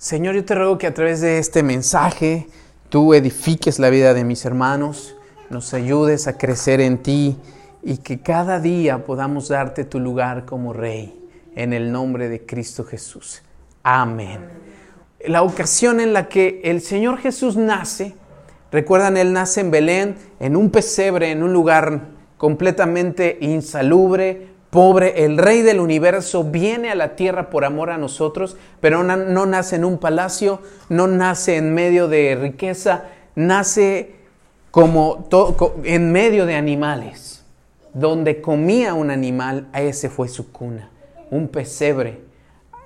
Señor, yo te ruego que a través de este mensaje tú edifiques la vida de mis hermanos, nos ayudes a crecer en ti y que cada día podamos darte tu lugar como Rey, en el nombre de Cristo Jesús. Amén. La ocasión en la que el Señor Jesús nace, recuerdan, Él nace en Belén, en un pesebre, en un lugar completamente insalubre, pobre, el rey del universo viene a la tierra por amor a nosotros, pero no, nace en un palacio, no nace en medio de riqueza, nace como en medio de animales. Donde comía un animal, a ese fue su cuna, un pesebre.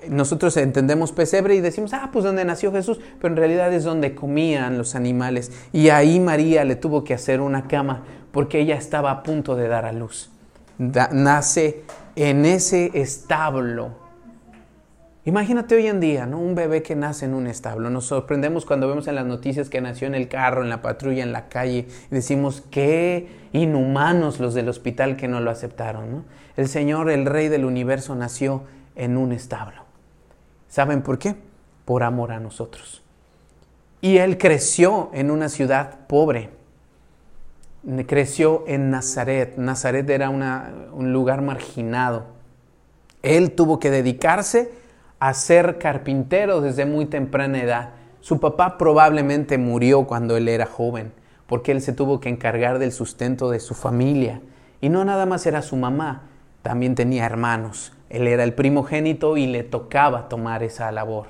Nosotros entendemos pesebre y decimos, ah, pues donde nació Jesús, pero en realidad es donde comían los animales. Y ahí María le tuvo que hacer una cama porque ella estaba a punto de dar a luz nace en ese establo. Imagínate hoy en día, ¿no? Un bebé que nace en un establo. Nos sorprendemos cuando vemos en las noticias que nació en el carro, en la patrulla, en la calle, y decimos, qué inhumanos los del hospital que no lo aceptaron, El Señor, el Rey del universo, nació en un establo. ¿Saben por qué? Por amor a nosotros. Y Él creció en una ciudad pobre creció en Nazaret. Nazaret era un lugar marginado. Él tuvo que dedicarse a ser carpintero desde muy temprana edad. Su papá probablemente murió cuando él era joven, porque él se tuvo que encargar del sustento de su familia. Y no nada más era su mamá, también tenía hermanos. Él era el primogénito y le tocaba tomar esa labor.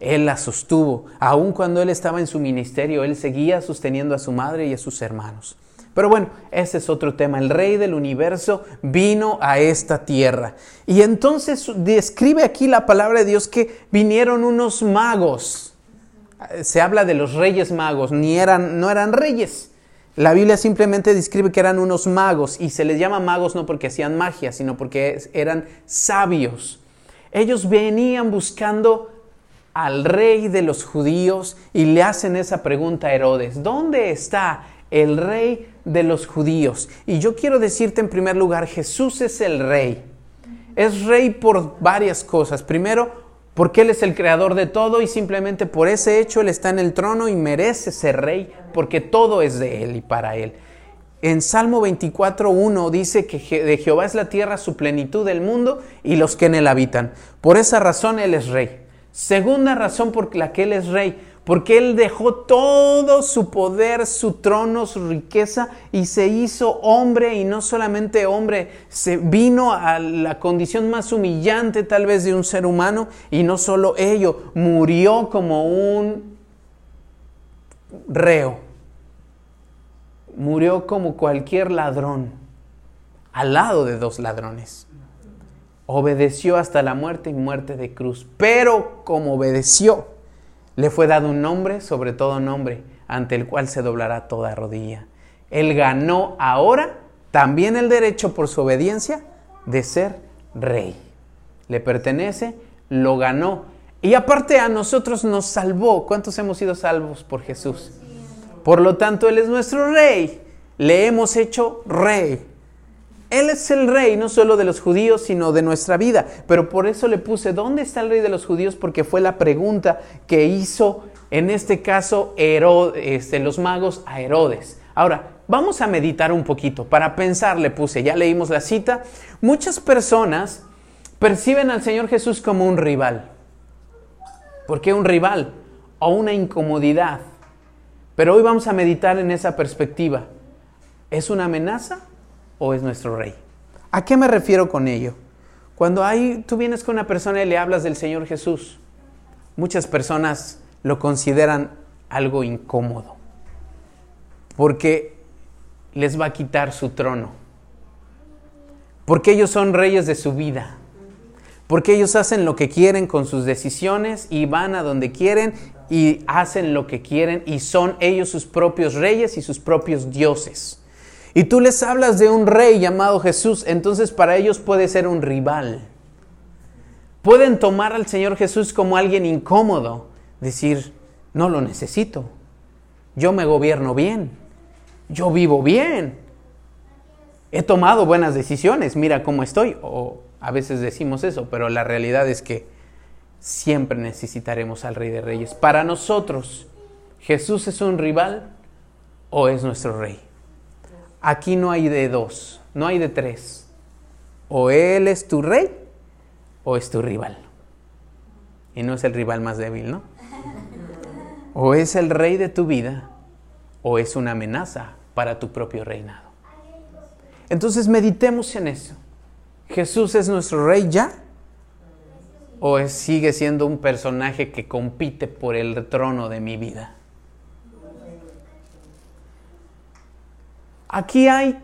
Él la sostuvo. Aun cuando él estaba en su ministerio, él seguía sosteniendo a su madre y a sus hermanos. Pero bueno, ese es otro tema. El rey del universo vino a esta tierra. Y entonces describe aquí la palabra de Dios que vinieron unos magos. Se habla de los reyes magos, ni eran, no eran reyes. La Biblia simplemente describe que eran unos magos y se les llama magos no porque hacían magia, sino porque eran sabios. Ellos venían buscando al rey de los judíos y le hacen esa pregunta a Herodes, ¿dónde está el rey de los judíos. Y yo quiero decirte en primer lugar, Jesús es el rey. Es rey por varias cosas. Primero, porque Él es el creador de todo y simplemente por ese hecho Él está en el trono y merece ser rey porque todo es de Él y para Él. En Salmo 24.1 dice que de Jehová es la tierra, su plenitud del mundo y los que en él habitan. Por esa razón Él es rey. Segunda razón por la que Él es rey, porque Él dejó todo su poder, su trono, su riqueza y se hizo hombre y no solamente hombre, se vino a la condición más humillante tal vez de un ser humano y no solo ello, murió como un reo, murió como cualquier ladrón, al lado de dos ladrones. Obedeció hasta la muerte y muerte de cruz, pero como obedeció, le fue dado un nombre, sobre todo nombre, ante el cual se doblará toda rodilla. Él ganó ahora también el derecho por su obediencia de ser rey. Le pertenece, lo ganó. Y aparte a nosotros nos salvó. ¿Cuántos hemos sido salvos por Jesús? Por lo tanto, Él es nuestro rey. Le hemos hecho rey. Él es el rey no solo de los judíos, sino de nuestra vida. Pero por eso le puse, ¿dónde está el rey de los judíos? Porque fue la pregunta que hizo, en este caso, este, los magos a Herodes. Ahora, vamos a meditar un poquito. Para pensar, le puse, ya leímos la cita. Muchas personas perciben al Señor Jesús como un rival. ¿Por qué un rival? O una incomodidad. Pero hoy vamos a meditar en esa perspectiva. ¿Es una amenaza o es nuestro rey. ¿A qué me refiero con ello? Cuando hay, tú vienes con una persona y le hablas del Señor Jesús, muchas personas lo consideran algo incómodo, porque les va a quitar su trono, porque ellos son reyes de su vida, porque ellos hacen lo que quieren con sus decisiones y van a donde quieren y hacen lo que quieren y son ellos sus propios reyes y sus propios dioses y tú les hablas de un rey llamado Jesús, entonces para ellos puede ser un rival. Pueden tomar al Señor Jesús como alguien incómodo, decir, no lo necesito, yo me gobierno bien, yo vivo bien, he tomado buenas decisiones, mira cómo estoy, o a veces decimos eso, pero la realidad es que siempre necesitaremos al Rey de Reyes. Para nosotros, ¿Jesús es un rival o es nuestro Rey? Aquí no hay de dos, no hay de tres. O Él es tu Rey o es tu rival. Y no es el rival más débil, ¿no? O es el Rey de tu vida o es una amenaza para tu propio reinado. Entonces meditemos en eso. ¿Jesús es nuestro rey ya? ¿O sigue siendo un personaje que compite por el trono de mi vida? Aquí hay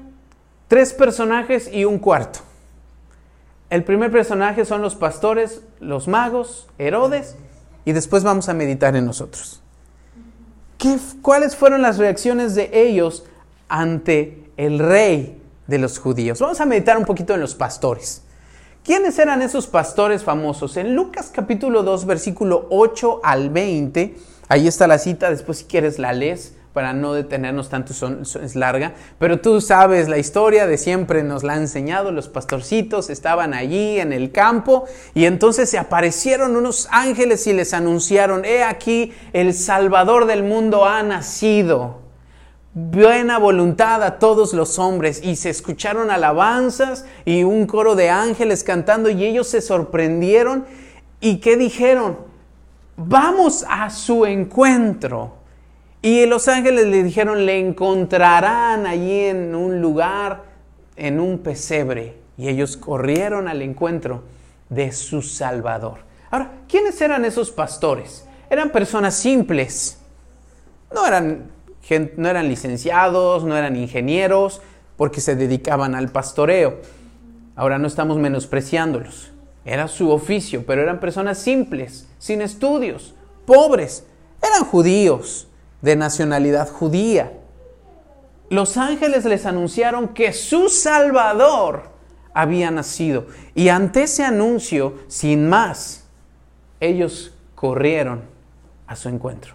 tres personajes y un cuarto. El primer personaje son los pastores, los magos, Herodes, y después vamos a meditar en nosotros. ¿Qué, ¿Cuáles fueron las reacciones de ellos ante el rey de los judíos? Vamos a meditar un poquito en los pastores. ¿Quiénes eran esos pastores famosos? En Lucas capítulo 2, versículo 8 al 20, ahí está la cita, después si quieres la lees para no detenernos tanto, es larga, pero tú sabes la historia de siempre nos la han enseñado, los pastorcitos estaban allí en el campo y entonces se aparecieron unos ángeles y les anunciaron, he aquí, el Salvador del mundo ha nacido buena voluntad a todos los hombres y se escucharon alabanzas y un coro de ángeles cantando y ellos se sorprendieron y ¿qué dijeron? Vamos a su encuentro. Y los ángeles le dijeron, le encontrarán allí en un lugar, en un pesebre. Y ellos corrieron al encuentro de su Salvador. Ahora, ¿quiénes eran esos pastores? Eran personas simples. No eran no eran licenciados, no eran ingenieros, porque se dedicaban al pastoreo. Ahora no estamos menospreciándolos. Era su oficio, pero eran personas simples, sin estudios, pobres. Eran judíos, de nacionalidad judía. Los ángeles les anunciaron que su Salvador había nacido. Y ante ese anuncio, sin más, ellos corrieron a su encuentro.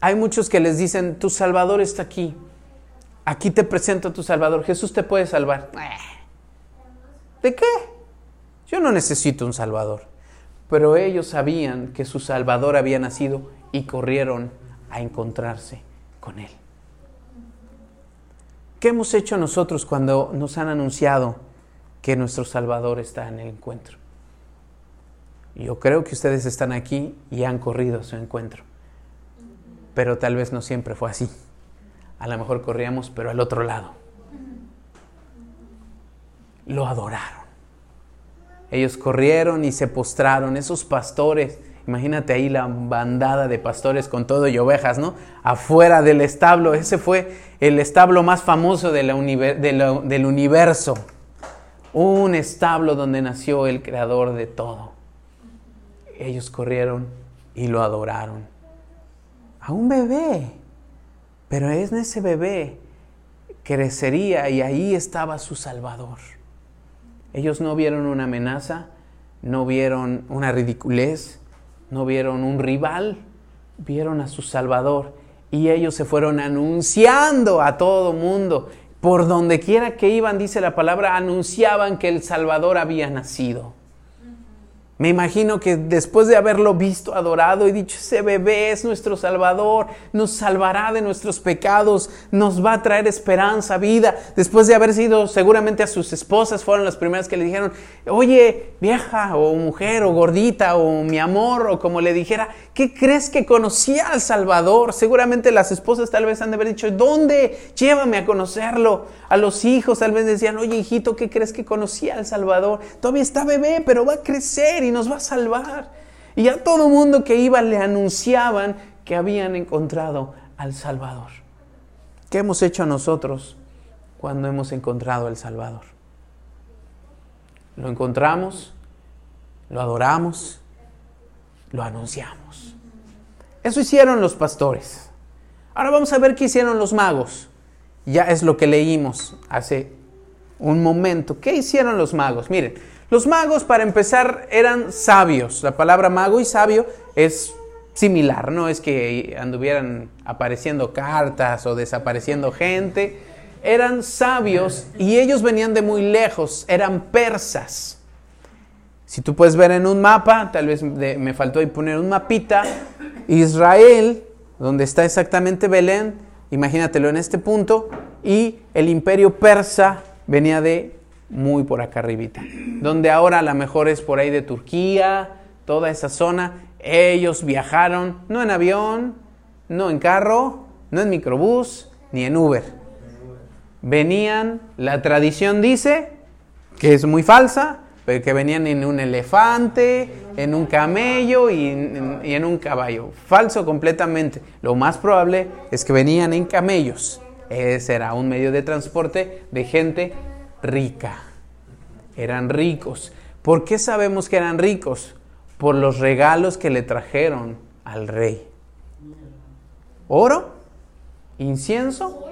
Hay muchos que les dicen, tu Salvador está aquí. Aquí te presento a tu Salvador. Jesús te puede salvar. ¿De qué? Yo no necesito un Salvador. Pero ellos sabían que su Salvador había nacido y corrieron a encontrarse con Él. ¿Qué hemos hecho nosotros cuando nos han anunciado que nuestro Salvador está en el encuentro? Yo creo que ustedes están aquí y han corrido a su encuentro pero tal vez no siempre fue así. A lo mejor corríamos, pero al otro lado. Lo adoraron. Ellos corrieron y se postraron, esos pastores. Imagínate ahí la bandada de pastores con todo y ovejas, ¿no? Afuera del establo. Ese fue el establo más famoso del universo. Un establo donde nació el creador de todo. Ellos corrieron y lo adoraron a un bebé. Pero es en ese bebé crecería y ahí estaba su Salvador. Ellos no vieron una amenaza, no vieron una ridiculez, no vieron un rival, vieron a su Salvador y ellos se fueron anunciando a todo mundo. Por donde quiera que iban, dice la palabra, anunciaban que el Salvador había nacido. Me imagino que después de haberlo visto, adorado y dicho, ese bebé es nuestro Salvador, nos salvará de nuestros pecados, nos va a traer esperanza, vida. Después de haber sido seguramente a sus esposas, fueron las primeras que le dijeron, oye, vieja o mujer o gordita o mi amor o como le dijera, ¿qué crees que conocía al Salvador? Seguramente las esposas tal vez han de haber dicho, ¿dónde? Llévame a conocerlo. A los hijos tal vez decían, oye hijito, ¿qué crees que conocía al Salvador? Todavía está bebé, pero va a crecer y nos va a salvar. Y a todo mundo que iba le anunciaban que habían encontrado al Salvador. ¿Qué hemos hecho nosotros cuando hemos encontrado al Salvador? Lo encontramos, lo adoramos, lo anunciamos. Eso hicieron los pastores. Ahora vamos a ver qué hicieron los magos. Ya es lo que leímos hace un momento. ¿Qué hicieron los magos? Miren, los magos, para empezar, eran sabios. La palabra mago y sabio es similar, no es que anduvieran apareciendo cartas o desapareciendo gente. Eran sabios y ellos venían de muy lejos, eran persas. Si tú puedes ver en un mapa, tal vez me faltó ahí poner un mapita, Israel, donde está exactamente Belén, imagínatelo en este punto, y el imperio persa venía de muy por acá arribita, donde ahora a lo mejor es por ahí de Turquía, toda esa zona, ellos viajaron no en avión, no en carro, no en microbús, ni en Uber. Venían, la tradición dice, que es muy falsa, pero que venían en un elefante, en un camello y en, un caballo. Falso completamente. Lo más probable es que venían en camellos. Ese era un medio de transporte de gente rica. Eran ricos. ¿Por qué sabemos que eran ricos? Por los regalos que le trajeron al rey. Oro, incienso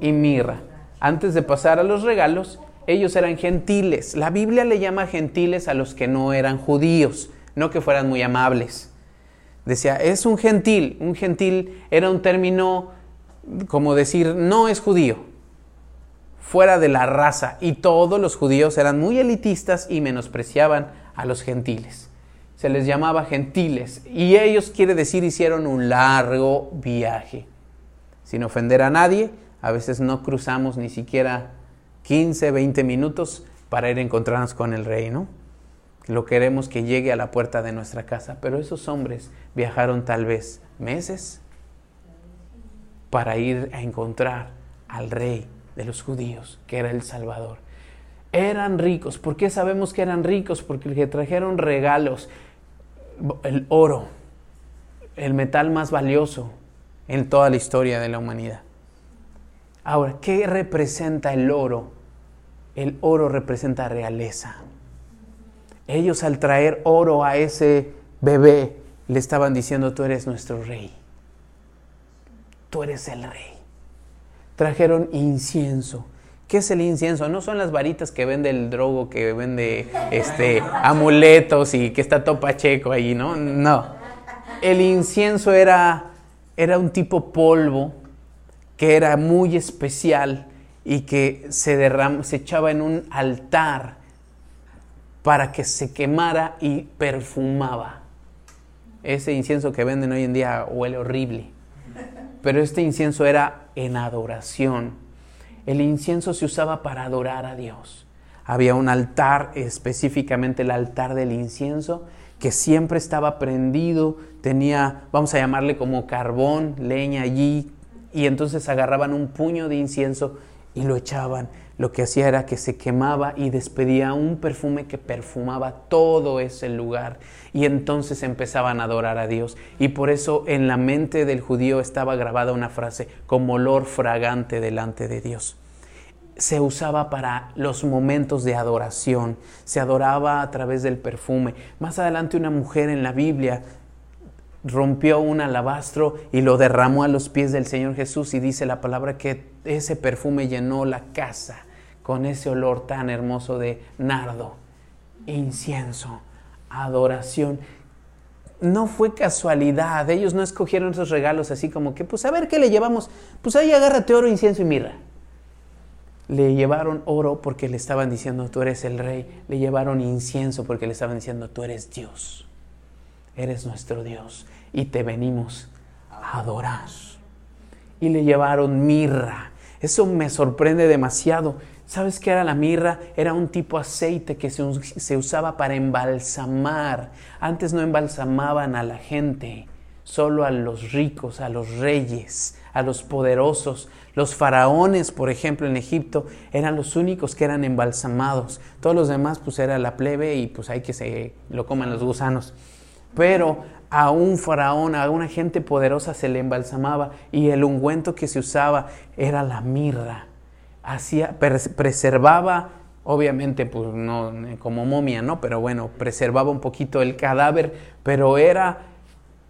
y mirra. Antes de pasar a los regalos, ellos eran gentiles. La Biblia le llama gentiles a los que no eran judíos, no que fueran muy amables. Decía, es un gentil. Un gentil era un término como decir, no es judío, fuera de la raza. Y todos los judíos eran muy elitistas y menospreciaban a los gentiles. Se les llamaba gentiles. Y ellos, quiere decir, hicieron un largo viaje. Sin ofender a nadie, a veces no cruzamos ni siquiera 15, 20 minutos para ir a encontrarnos con el rey, ¿no? Lo queremos que llegue a la puerta de nuestra casa, pero esos hombres viajaron tal vez meses para ir a encontrar al rey de los judíos, que era el Salvador. Eran ricos. ¿Por qué sabemos que eran ricos? Porque trajeron regalos, el oro, el metal más valioso en toda la historia de la humanidad. Ahora, ¿qué representa el oro? El oro representa realeza. Ellos al traer oro a ese bebé le estaban diciendo, tú eres nuestro rey. Tú eres el rey. Trajeron incienso. ¿Qué es el incienso? No son las varitas que vende el drogo, que vende este, amuletos y que está todo pacheco ahí, ¿no? No. El incienso era, era un tipo polvo que era muy especial y que se, se echaba en un altar para que se quemara y perfumaba. Ese incienso que venden hoy en día huele horrible, pero este incienso era en adoración. El incienso se usaba para adorar a Dios. Había un altar, específicamente el altar del incienso, que siempre estaba prendido, tenía, vamos a llamarle como carbón, leña allí, y entonces agarraban un puño de incienso y lo echaban. Lo que hacía era que se quemaba y despedía un perfume que perfumaba todo ese lugar. Y entonces empezaban a adorar a Dios. Y por eso en la mente del judío estaba grabada una frase como olor fragante delante de Dios. Se usaba para los momentos de adoración, se adoraba a través del perfume. Más adelante una mujer en la Biblia rompió un alabastro y lo derramó a los pies del Señor Jesús y dice la palabra que ese perfume llenó la casa con ese olor tan hermoso de nardo, incienso, adoración. No fue casualidad, ellos no escogieron esos regalos así como que, pues a ver qué le llevamos, pues ahí agárrate oro, incienso y mirra. Le llevaron oro porque le estaban diciendo tú eres el rey, le llevaron incienso porque le estaban diciendo tú eres Dios eres nuestro Dios y te venimos a adorar. Y le llevaron mirra. Eso me sorprende demasiado. ¿Sabes qué era la mirra? Era un tipo aceite que se, usaba para embalsamar. Antes no embalsamaban a la gente, solo a los ricos, a los reyes, a los poderosos. Los faraones, por ejemplo, en Egipto, eran los únicos que eran embalsamados. Todos los demás, pues era la plebe y pues hay que se lo coman los gusanos pero a un faraón, a una gente poderosa se le embalsamaba y el ungüento que se usaba era la mirra. Hacía, preservaba, obviamente, pues no como momia, ¿no? Pero bueno, preservaba un poquito el cadáver, pero era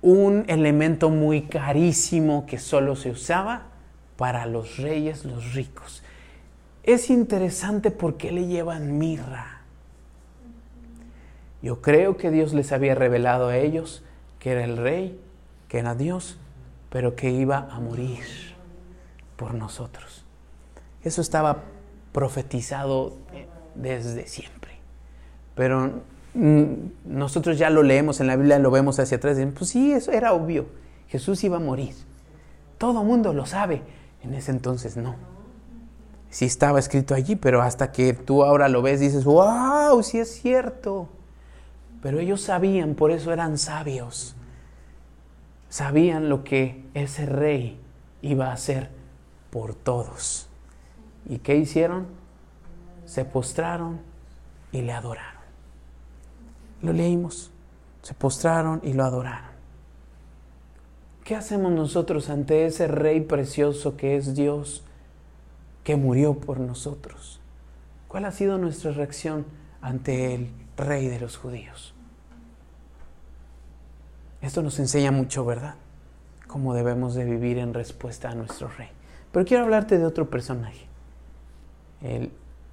un elemento muy carísimo que solo se usaba para los reyes, los ricos. Es interesante por qué le llevan mirra. Yo creo que Dios les había revelado a ellos que era el rey, que era Dios, pero que iba a morir por nosotros. Eso estaba profetizado desde siempre. Pero mm, nosotros ya lo leemos en la Biblia, lo vemos hacia atrás, y pues sí, eso era obvio. Jesús iba a morir. Todo mundo lo sabe. En ese entonces no. Sí estaba escrito allí, pero hasta que tú ahora lo ves dices, wow, sí es cierto. Pero ellos sabían, por eso eran sabios. Sabían lo que ese rey iba a hacer por todos. ¿Y qué hicieron? Se postraron y le adoraron. Lo leímos. Se postraron y lo adoraron. ¿Qué hacemos nosotros ante ese Rey precioso que es Dios, que murió por nosotros? ¿Cuál ha sido nuestra reacción ante el Rey de los judíos? Esto nos enseña mucho, ¿verdad? Cómo debemos de vivir en respuesta a nuestro Rey. Pero quiero hablarte de otro personaje, el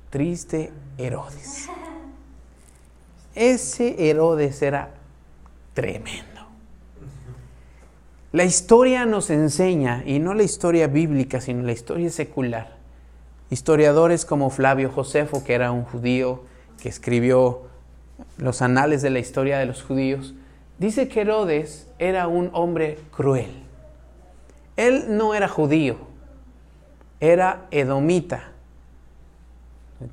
triste Herodes. Ese Herodes era tremendo. La historia nos enseña, y no la historia bíblica, sino la historia secular. Historiadores como Flavio Josefo, que era un judío que escribió los anales de la historia de los judíos, dice que Herodes era un hombre cruel. Él no era judío, era edomita.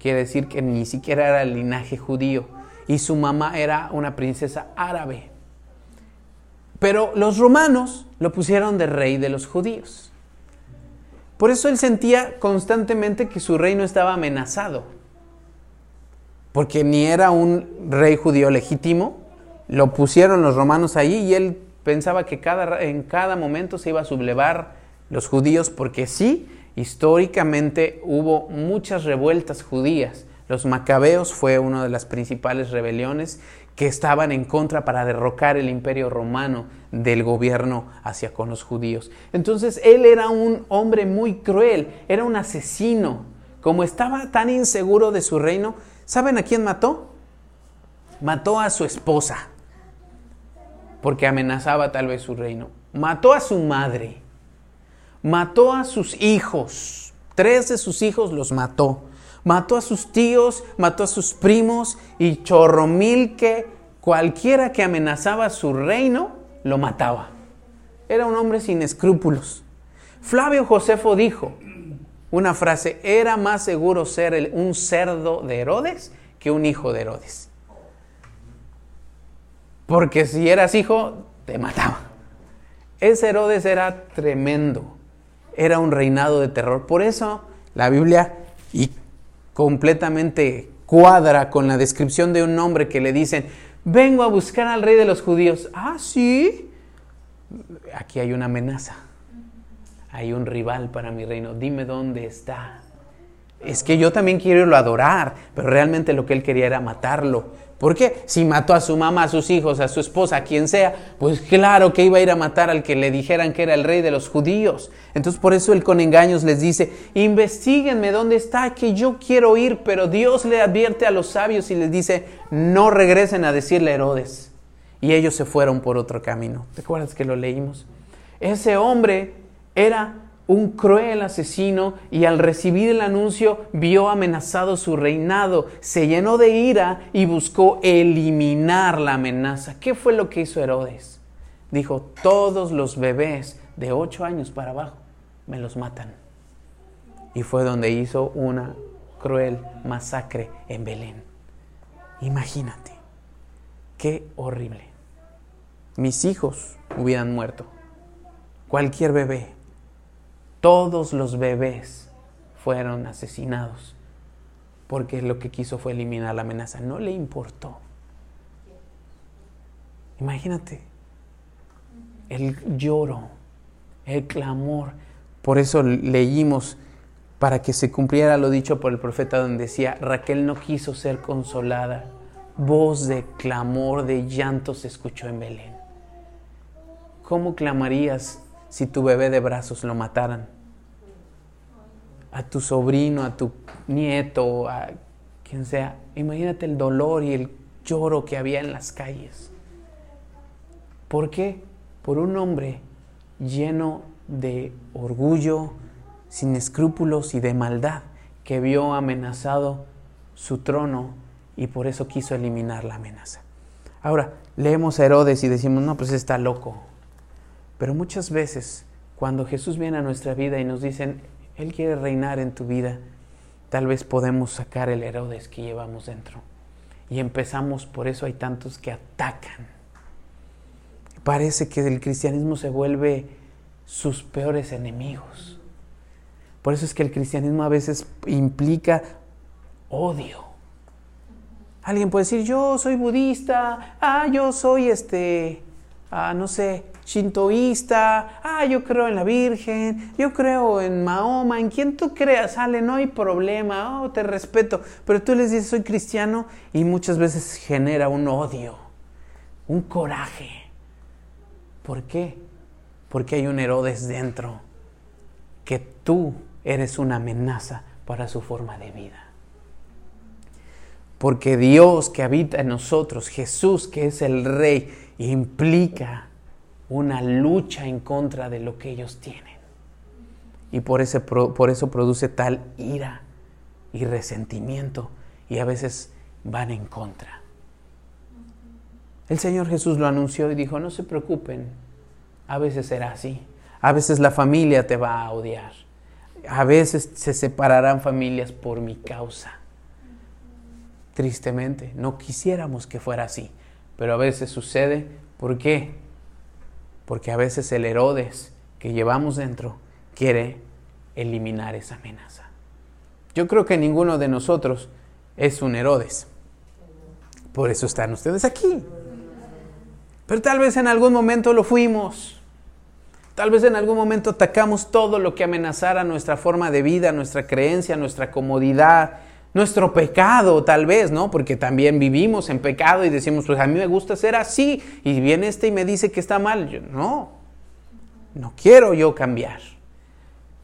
Quiere decir que ni siquiera era el linaje judío. Y su mamá era una princesa árabe. Pero los romanos lo pusieron de rey de los judíos. Por eso él sentía constantemente que su reino estaba amenazado. Porque ni era un rey judío legítimo, lo pusieron los romanos ahí y él pensaba que cada, en cada momento se iba a sublevar los judíos porque sí, históricamente hubo muchas revueltas judías. Los macabeos fue una de las principales rebeliones que estaban en contra para derrocar el imperio romano del gobierno hacia con los judíos. Entonces él era un hombre muy cruel, era un asesino. Como estaba tan inseguro de su reino, ¿saben a quién mató? Mató a su esposa, porque amenazaba tal vez su reino. Mató a su madre, mató a sus hijos, tres de sus hijos los mató mató a sus tíos, mató a sus primos y chorromil que cualquiera que amenazaba su reino lo mataba. Era un hombre sin escrúpulos. Flavio Josefo dijo una frase, era más seguro ser un cerdo de Herodes que un hijo de Herodes. Porque si eras hijo, te mataba. Ese Herodes era tremendo. Era un reinado de terror. Por eso la Biblia, y completamente cuadra con la descripción de un hombre que le dicen, vengo a buscar al rey de los judíos. Ah, sí. Aquí hay una amenaza. Hay un rival para mi reino. Dime dónde está. Es que yo también quiero irlo a adorar, pero realmente lo que él quería era matarlo. ¿Por qué? Si mató a su mamá, a sus hijos, a su esposa, a quien sea, pues claro que iba a ir a matar al que le dijeran que era el rey de los judíos. Entonces por eso él con engaños les dice, investiguenme dónde está, que yo quiero ir, pero Dios le advierte a los sabios y les dice, no regresen a decirle a Herodes. Y ellos se fueron por otro camino. ¿Te acuerdas que lo leímos? Ese hombre era un cruel asesino y al recibir el anuncio vio amenazado su reinado, se llenó de ira y buscó eliminar la amenaza. ¿Qué fue lo que hizo Herodes? Dijo, todos los bebés de ocho años para abajo me los matan. Y fue donde hizo una cruel masacre en Belén. Imagínate, qué horrible. Mis hijos hubieran muerto. Cualquier bebé todos los bebés fueron asesinados porque lo que quiso fue eliminar la amenaza. No le importó. Imagínate el lloro, el clamor. Por eso leímos para que se cumpliera lo dicho por el profeta donde decía, Raquel no quiso ser consolada. Voz de clamor, de llanto se escuchó en Belén. ¿Cómo clamarías si tu bebé de brazos lo mataran? a tu sobrino, a tu nieto, a quien sea. Imagínate el dolor y el lloro que había en las calles. ¿Por qué? Por un hombre lleno de orgullo, sin escrúpulos y de maldad, que vio amenazado su trono y por eso quiso eliminar la amenaza. Ahora, leemos a Herodes y decimos, no, pues está loco. Pero muchas veces, cuando Jesús viene a nuestra vida y nos dicen, Él quiere reinar en tu vida, tal vez podemos sacar el Herodes que llevamos dentro. Y empezamos, por eso hay tantos que atacan. Parece que el cristianismo se vuelve sus peores enemigos. Por eso es que el cristianismo a veces implica odio. Alguien puede decir, yo soy budista, ah, yo soy este, ah, no sé, shintoísta, ah, yo creo en la Virgen, yo creo en Mahoma, en quien tú creas, sale, no hay problema, oh, te respeto. Pero tú les dices, soy cristiano y muchas veces genera un odio, un coraje. ¿Por qué? Porque hay un Herodes dentro, que tú eres una amenaza para su forma de vida. Porque Dios que habita en nosotros, Jesús que es el Rey, implica una lucha en contra de lo que ellos tienen. Y por, ese, por eso produce tal ira y resentimiento y a veces van en contra. El Señor Jesús lo anunció y dijo, no se preocupen, a veces será así, a veces la familia te va a odiar, a veces se separarán familias por mi causa. Tristemente, no quisiéramos que fuera así, pero a veces sucede. ¿Por qué? Porque a veces el Herodes que llevamos dentro quiere eliminar esa amenaza. Yo creo que ninguno de nosotros es un Herodes. Por eso están ustedes aquí. Pero tal vez en algún momento lo fuimos. Tal vez en algún momento atacamos todo lo que amenazara nuestra forma de vida, nuestra creencia, nuestra comodidad, nuestro pecado tal vez, ¿no? Porque también vivimos en pecado y decimos, pues a mí me gusta ser así y viene este y me dice que está mal. Yo, no, no quiero yo cambiar.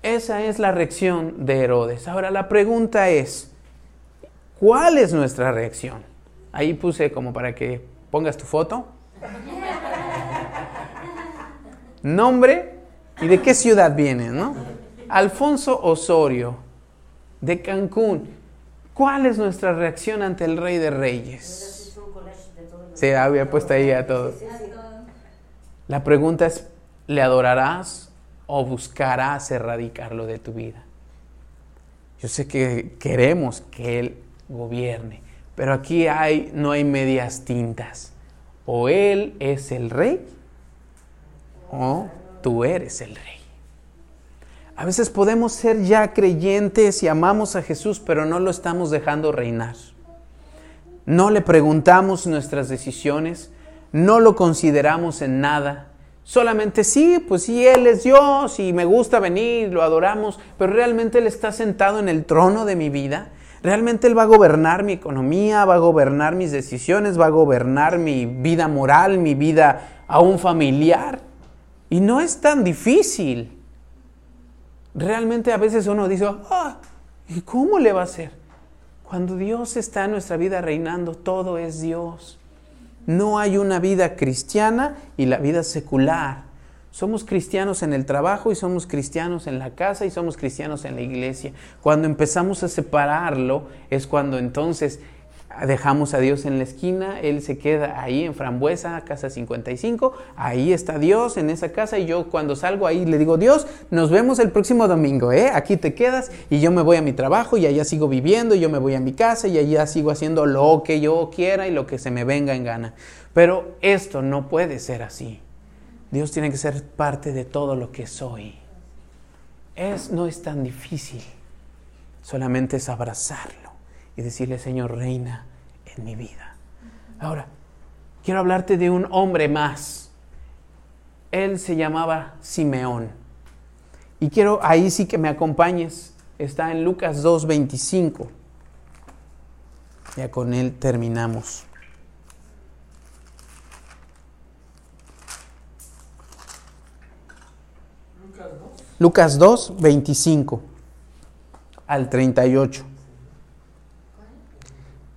Esa es la reacción de Herodes. Ahora la pregunta es, ¿cuál es nuestra reacción? Ahí puse como para que pongas tu foto. Nombre y de qué ciudad vienes, ¿no? Alfonso Osorio, de Cancún. ¿Cuál es nuestra reacción ante el Rey de Reyes? Sí, había puesto ahí a todos. La pregunta es, ¿le adorarás o buscarás erradicarlo de tu vida? Yo sé que queremos que Él gobierne, pero aquí hay, no hay medias tintas. O Él es el rey o tú eres el rey. A veces podemos ser ya creyentes y amamos a Jesús, pero no lo estamos dejando reinar. No le preguntamos nuestras decisiones, no lo consideramos en nada. Solamente sí, pues sí, Él es Dios y me gusta venir, lo adoramos, pero realmente Él está sentado en el trono de mi vida. Realmente Él va a gobernar mi economía, va a gobernar mis decisiones, va a gobernar mi vida moral, mi vida aún familiar. Y no es tan difícil realmente a veces uno dice, ah, ¿y cómo le va a hacer? Cuando Dios está en nuestra vida reinando, todo es Dios. No hay una vida cristiana y la vida secular. Somos cristianos en el trabajo y somos cristianos en la casa y somos cristianos en la iglesia. Cuando empezamos a separarlo es cuando entonces dejamos a Dios en la esquina, Él se queda ahí en Frambuesa, casa 55, ahí está Dios en esa casa y yo cuando salgo ahí le digo, Dios, nos vemos el próximo domingo, ¿eh? aquí te quedas y yo me voy a mi trabajo y allá sigo viviendo y yo me voy a mi casa y allá sigo haciendo lo que yo quiera y lo que se me venga en gana. Pero esto no puede ser así. Dios tiene que ser parte de todo lo que soy. Es, no es tan difícil, solamente es abrazarlo y decirle, Señor, reina en mi vida. Ahora, quiero hablarte de un hombre más. Él se llamaba Simeón. Y quiero ahí sí que me acompañes. Está en Lucas 2.25. Ya con él terminamos. Lucas 2, 25 al 38.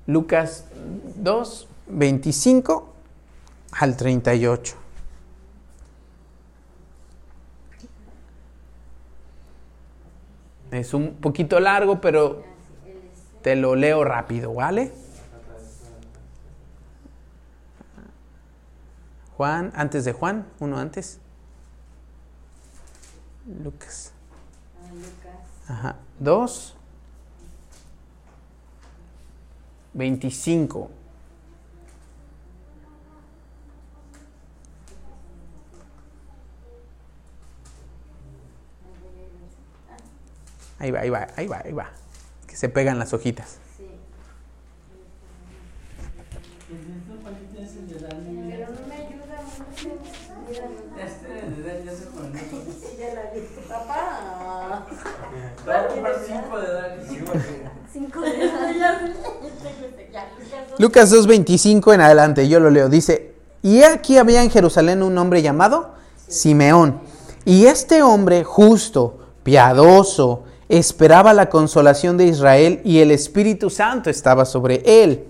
Lucas 2, 25 al 38. Es un poquito largo, pero te lo leo rápido, ¿vale? Juan, antes de Juan, uno antes. Lucas. Ah, Ajá. Dos. 25. Ahí va, ahí va, ahí va, ahí va. Que se pegan las hojitas. Pero no me ayuda mucho. Mira, Ya se con sí, ya la vi. Papá. Te voy a comprar cinco de edad. Cinco de ya vi. Ya, ya, ya. Lucas 2.25 en adelante, yo lo leo. Dice, y aquí había en Jerusalén un hombre llamado Simeón. Y este hombre justo, piadoso, esperaba la consolación de Israel y el Espíritu Santo estaba sobre él.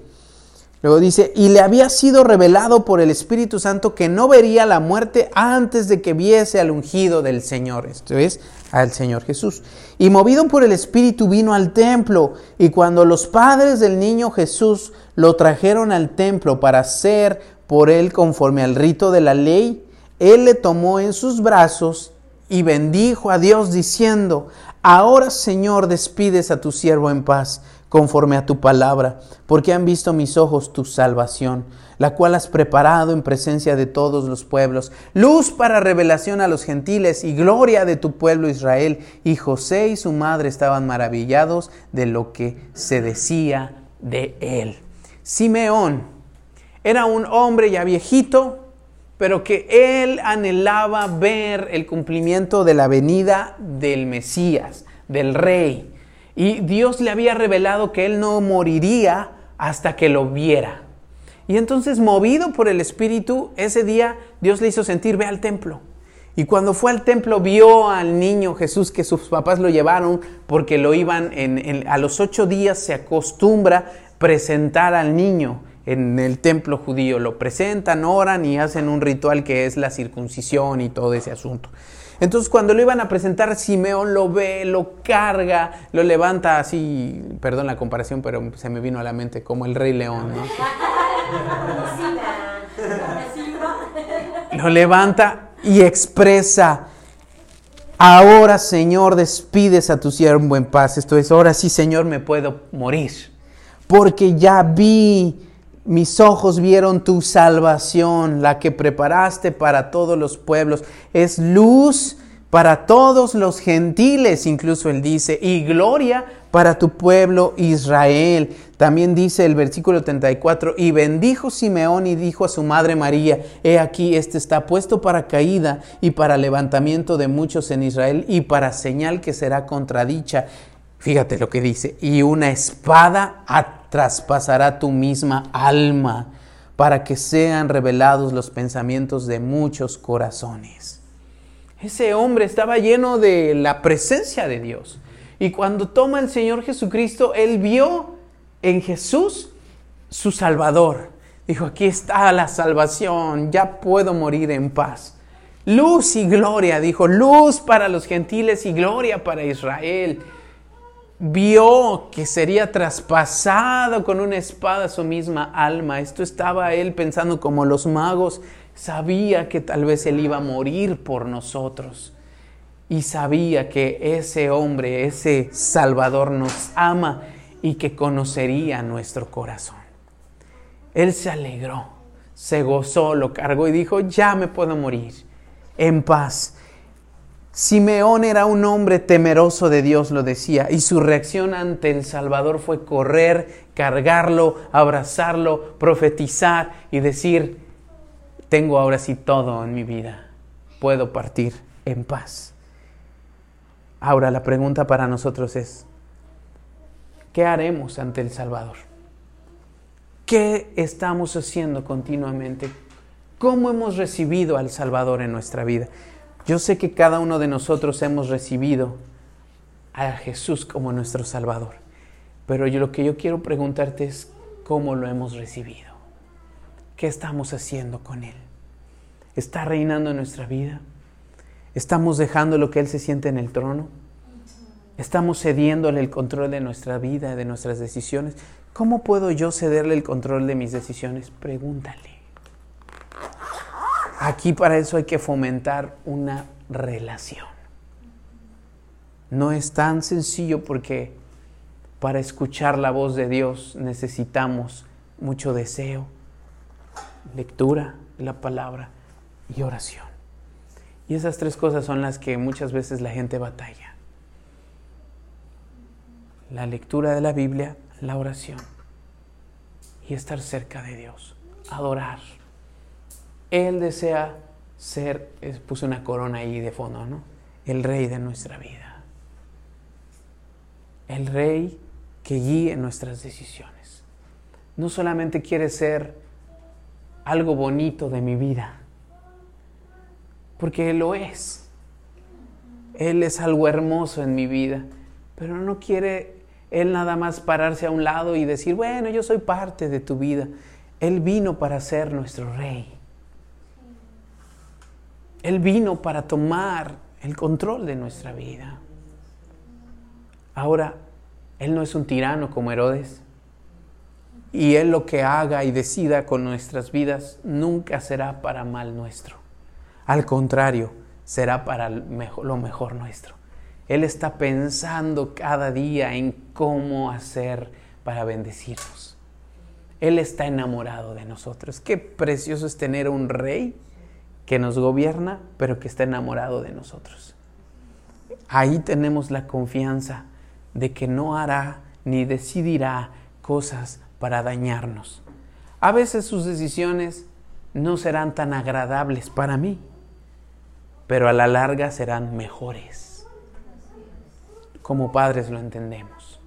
Luego dice, y le había sido revelado por el Espíritu Santo que no vería la muerte antes de que viese al ungido del Señor, esto es, al Señor Jesús. Y movido por el Espíritu vino al templo, y cuando los padres del niño Jesús lo trajeron al templo para hacer por él conforme al rito de la ley, él le tomó en sus brazos y bendijo a Dios diciendo, ahora Señor despides a tu siervo en paz conforme a tu palabra, porque han visto mis ojos tu salvación, la cual has preparado en presencia de todos los pueblos, luz para revelación a los gentiles y gloria de tu pueblo Israel. Y José y su madre estaban maravillados de lo que se decía de él. Simeón era un hombre ya viejito, pero que él anhelaba ver el cumplimiento de la venida del Mesías, del rey. Y Dios le había revelado que él no moriría hasta que lo viera. Y entonces, movido por el Espíritu, ese día Dios le hizo sentir, ve al templo. Y cuando fue al templo vio al niño Jesús que sus papás lo llevaron porque lo iban, en, a los ocho días se acostumbra presentar al niño en el templo judío. Lo presentan, oran y hacen un ritual que es la circuncisión y todo ese asunto. Entonces cuando lo iban a presentar, Simeón lo ve, lo carga, lo levanta así, perdón la comparación, pero se me vino a la mente como el rey león, ¿no? Lo levanta y expresa, ahora Señor despides a tu siervo en paz. Esto es, ahora sí Señor me puedo morir, porque ya vi, mis ojos vieron tu salvación, la que preparaste para todos los pueblos. Es luz para todos los gentiles, incluso él dice, y gloria para tu pueblo Israel. También dice el versículo 34, y bendijo Simeón y dijo a su madre María, he aquí, este está puesto para caída y para levantamiento de muchos en Israel y para señal que será contradicha. Fíjate lo que dice, y una espada a- traspasará tu misma alma para que sean revelados los pensamientos de muchos corazones. Ese hombre estaba lleno de la presencia de Dios. Y cuando toma el Señor Jesucristo, él vio en Jesús su Salvador. Dijo, aquí está la salvación, ya puedo morir en paz. Luz y gloria, dijo, luz para los gentiles y gloria para Israel. Vio que sería traspasado con una espada su misma alma. Esto estaba él pensando como los magos. Sabía que tal vez él iba a morir por nosotros. Y sabía que ese hombre, ese Salvador nos ama y que conocería nuestro corazón. Él se alegró, se gozó, lo cargó y dijo, ya me puedo morir en paz. Simeón era un hombre temeroso de Dios, lo decía, y su reacción ante el Salvador fue correr, cargarlo, abrazarlo, profetizar y decir, tengo ahora sí todo en mi vida, puedo partir en paz. Ahora la pregunta para nosotros es, ¿qué haremos ante el Salvador? ¿Qué estamos haciendo continuamente? ¿Cómo hemos recibido al Salvador en nuestra vida? Yo sé que cada uno de nosotros hemos recibido a Jesús como nuestro Salvador, pero yo lo que yo quiero preguntarte es cómo lo hemos recibido. ¿Qué estamos haciendo con Él? ¿Está reinando en nuestra vida? ¿Estamos dejando lo que Él se siente en el trono? ¿Estamos cediéndole el control de nuestra vida, de nuestras decisiones? ¿Cómo puedo yo cederle el control de mis decisiones? Pregúntale. Aquí para eso hay que fomentar una relación. No es tan sencillo porque para escuchar la voz de Dios necesitamos mucho deseo, lectura la palabra y oración. Y esas tres cosas son las que muchas veces la gente batalla. La lectura de la Biblia, la oración y estar cerca de Dios, adorar. Él desea ser, puse una corona ahí de fondo, ¿no? El rey de nuestra vida. El rey que guíe nuestras decisiones. No solamente quiere ser algo bonito de mi vida, porque Él lo es. Él es algo hermoso en mi vida, pero no quiere Él nada más pararse a un lado y decir, bueno, yo soy parte de tu vida. Él vino para ser nuestro rey. Él vino para tomar el control de nuestra vida. Ahora, Él no es un tirano como Herodes. Y Él lo que haga y decida con nuestras vidas nunca será para mal nuestro. Al contrario, será para lo mejor nuestro. Él está pensando cada día en cómo hacer para bendecirnos. Él está enamorado de nosotros. Qué precioso es tener un rey que nos gobierna, pero que está enamorado de nosotros. Ahí tenemos la confianza de que no hará ni decidirá cosas para dañarnos. A veces sus decisiones no serán tan agradables para mí, pero a la larga serán mejores. Como padres lo entendemos.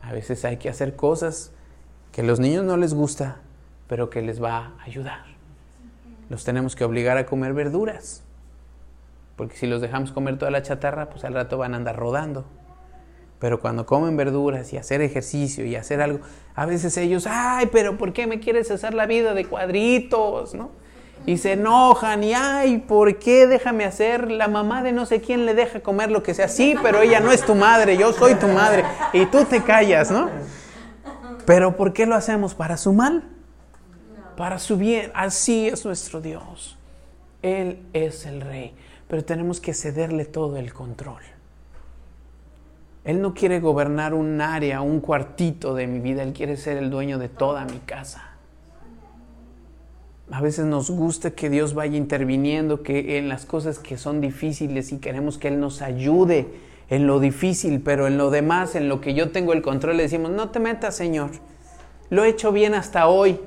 A veces hay que hacer cosas que a los niños no les gusta, pero que les va a ayudar los tenemos que obligar a comer verduras. Porque si los dejamos comer toda la chatarra, pues al rato van a andar rodando. Pero cuando comen verduras y hacer ejercicio y hacer algo, a veces ellos, ay, pero ¿por qué me quieres hacer la vida de cuadritos? ¿no? Y se enojan y, ay, ¿por qué déjame hacer? La mamá de no sé quién le deja comer lo que sea. Sí, pero ella no es tu madre, yo soy tu madre. Y tú te callas, ¿no? Pero ¿por qué lo hacemos? ¿Para su mal? Para su bien. Así es nuestro Dios. Él es el rey, pero tenemos que cederle todo el control. Él no quiere gobernar un área, un cuartito de mi vida, Él quiere ser el dueño de toda mi casa. A veces nos gusta que Dios vaya interviniendo que en las cosas que son difíciles y queremos que Él nos ayude en lo difícil, pero en lo demás, en lo que yo tengo el control, le decimos, no te metas, Señor. Lo he hecho bien hasta hoy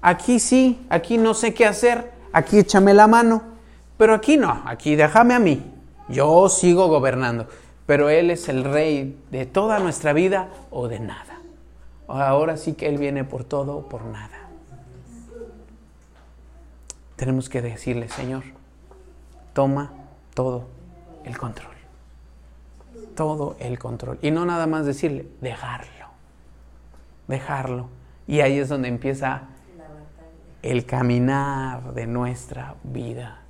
aquí sí, aquí no sé qué hacer, aquí échame la mano, pero aquí no, aquí déjame a mí, yo sigo gobernando, pero Él es el rey de toda nuestra vida o de nada. Ahora sí que Él viene por todo o por nada. Tenemos que decirle, Señor, toma todo el control. Todo el control. Y no nada más decirle, dejarlo. Dejarlo. Y ahí es donde empieza el caminar de nuestra vida.